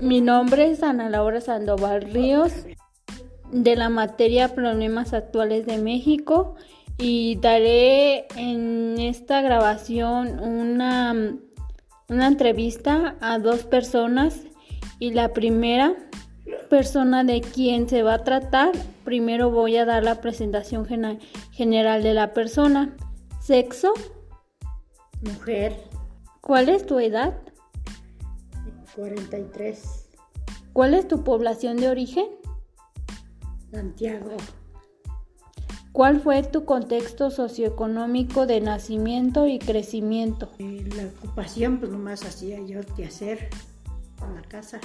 Mi nombre es Ana Laura Sandoval Ríos, de la materia Problemas Actuales de México, y daré en esta grabación una, una entrevista a dos personas y la primera persona de quien se va a tratar, primero voy a dar la presentación general de la persona. Sexo. Mujer. ¿Cuál es tu edad? 43. ¿Cuál es tu población de origen? Santiago. ¿Cuál fue tu contexto socioeconómico de nacimiento y crecimiento? Eh, la ocupación, pues nomás hacía yo que hacer en la casa.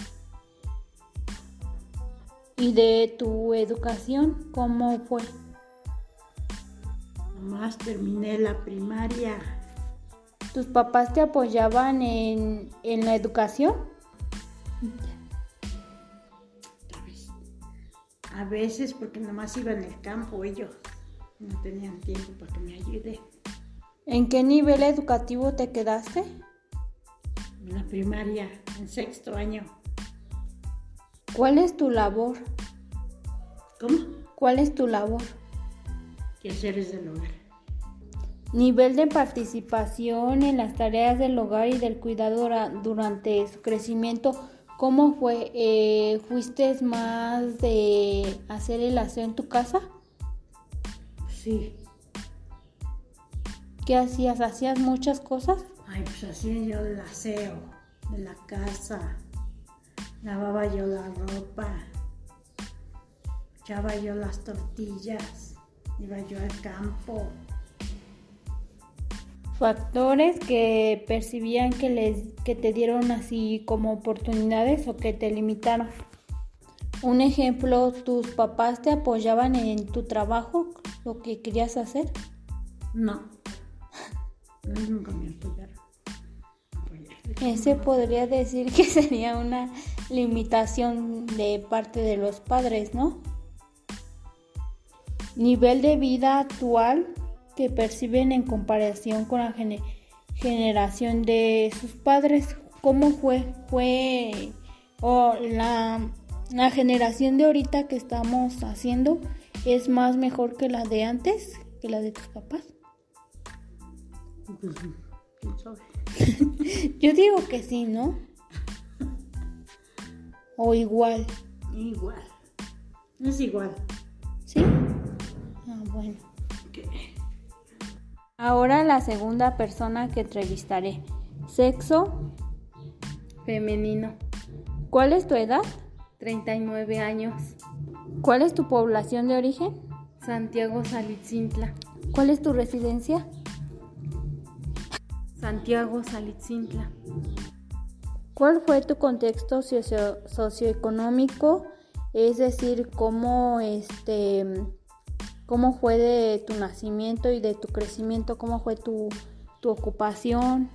¿Y de tu educación cómo fue? Nomás terminé la primaria. ¿Tus papás te apoyaban en, en la educación? A veces porque nomás iba en el campo ellos. No tenían tiempo para que me ayude. ¿En qué nivel educativo te quedaste? En la primaria, en sexto año. ¿Cuál es tu labor? ¿Cómo? ¿Cuál es tu labor? Quehaceres del hogar. Nivel de participación en las tareas del hogar y del cuidado durante su crecimiento. ¿Cómo fue? Eh, ¿Fuiste más de hacer el aseo en tu casa? Sí. ¿Qué hacías? ¿Hacías muchas cosas? Ay, pues hacía yo el aseo de la casa. Lavaba yo la ropa. Echaba yo las tortillas. Iba yo al campo. Factores que percibían que les que te dieron así como oportunidades o que te limitaron. Un ejemplo, tus papás te apoyaban en tu trabajo lo que querías hacer? No. nunca me apoyaron. Ese podría decir que sería una limitación de parte de los padres, ¿no? Nivel de vida actual que perciben en comparación con la generación de sus padres. ¿Cómo fue? Fue o la, la generación de ahorita que estamos haciendo es más mejor que la de antes, que la de tus papás? Yo digo que sí, ¿no? O igual. Igual. Es igual. ¿Sí? Ah, bueno. Ahora la segunda persona que entrevistaré. Sexo femenino. ¿Cuál es tu edad? 39 años. ¿Cuál es tu población de origen? Santiago Salitzintla. ¿Cuál es tu residencia? Santiago Salitzintla. ¿Cuál fue tu contexto socioeconómico? Es decir, cómo este cómo fue de tu nacimiento y de tu crecimiento, cómo fue tu, tu ocupación.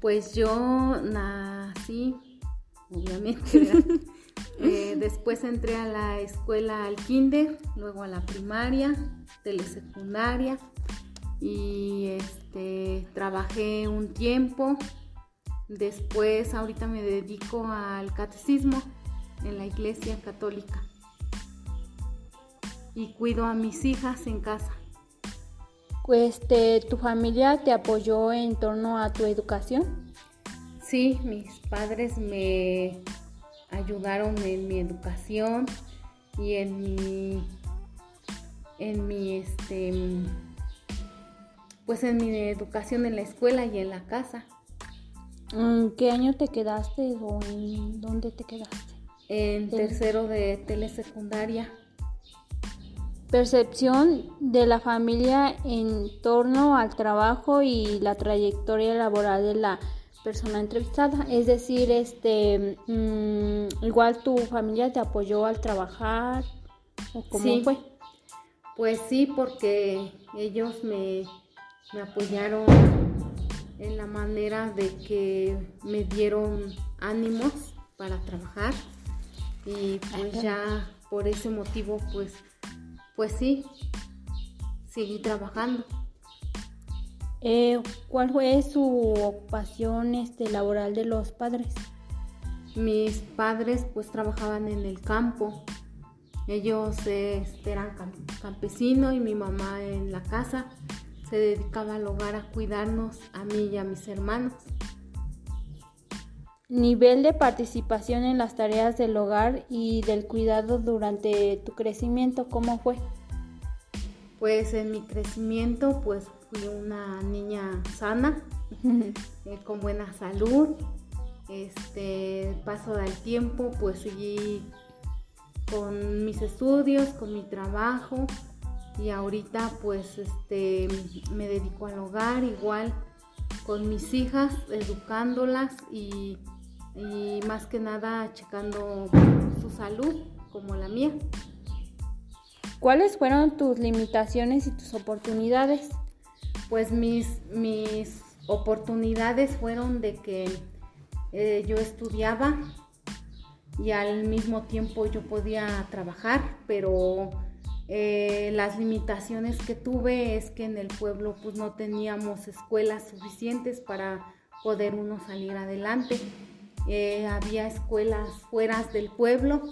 Pues yo nací, obviamente, Eh, después entré a la escuela al kinder, luego a la primaria, telesecundaria y este, trabajé un tiempo. Después ahorita me dedico al catecismo en la iglesia católica y cuido a mis hijas en casa. Este, ¿Tu familia te apoyó en torno a tu educación? Sí, mis padres me ayudaron en mi educación y en mi en mi este pues en mi educación en la escuela y en la casa. ¿En qué año te quedaste o en dónde te quedaste? En tercero de telesecundaria. Percepción de la familia en torno al trabajo y la trayectoria laboral de la persona entrevistada. Es decir, este, mm, igual tu familia te apoyó al trabajar o cómo fue. Pues sí, porque ellos me, me apoyaron en la manera de que me dieron ánimos para trabajar y pues ya por ese motivo pues pues sí seguí trabajando. Eh, ¿Cuál fue su ocupación este, laboral de los padres? mis padres pues trabajaban en el campo. Ellos este, eran campesinos y mi mamá en la casa se dedicaba al hogar a cuidarnos a mí y a mis hermanos. Nivel de participación en las tareas del hogar y del cuidado durante tu crecimiento, ¿cómo fue? Pues en mi crecimiento pues fui una niña sana, eh, con buena salud. Este paso del tiempo pues seguí con mis estudios, con mi trabajo y ahorita pues este me dedico al hogar igual con mis hijas, educándolas y, y más que nada checando su salud como la mía. ¿Cuáles fueron tus limitaciones y tus oportunidades? Pues mis, mis oportunidades fueron de que eh, yo estudiaba y al mismo tiempo yo podía trabajar, pero eh, las limitaciones que tuve es que en el pueblo pues no teníamos escuelas suficientes para poder uno salir adelante. Eh, había escuelas fuera del pueblo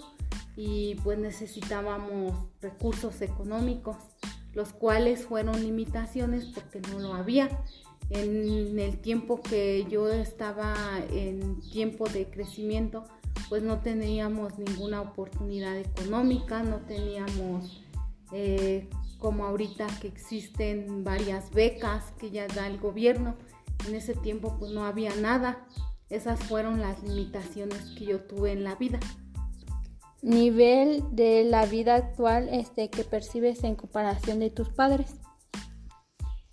y pues necesitábamos recursos económicos, los cuales fueron limitaciones porque no lo había. En el tiempo que yo estaba en tiempo de crecimiento, pues no teníamos ninguna oportunidad económica, no teníamos eh, como ahorita que existen varias becas que ya da el gobierno. En ese tiempo pues no había nada. Esas fueron las limitaciones que yo tuve en la vida. Nivel de la vida actual este, que percibes en comparación de tus padres.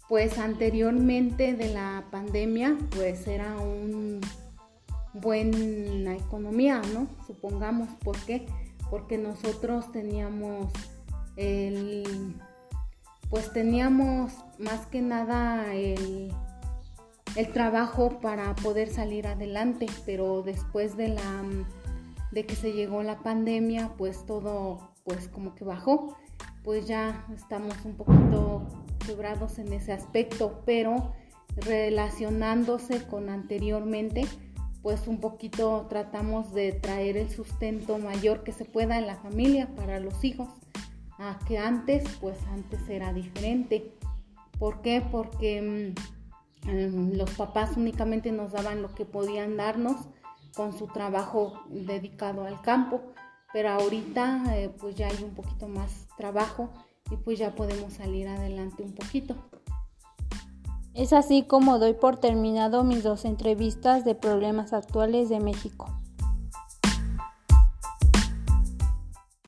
Pues anteriormente de la pandemia pues era un buena economía, ¿no? Supongamos, ¿por qué? Porque nosotros teníamos el, pues teníamos más que nada el, el trabajo para poder salir adelante, pero después de la de que se llegó la pandemia, pues todo pues como que bajó, pues ya estamos un poquito quebrados en ese aspecto, pero relacionándose con anteriormente, pues un poquito tratamos de traer el sustento mayor que se pueda en la familia para los hijos a que antes, pues antes era diferente. ¿Por qué? Porque mm, los papás únicamente nos daban lo que podían darnos con su trabajo dedicado al campo, pero ahorita eh, pues ya hay un poquito más trabajo y pues ya podemos salir adelante un poquito. Es así como doy por terminado mis dos entrevistas de problemas actuales de México.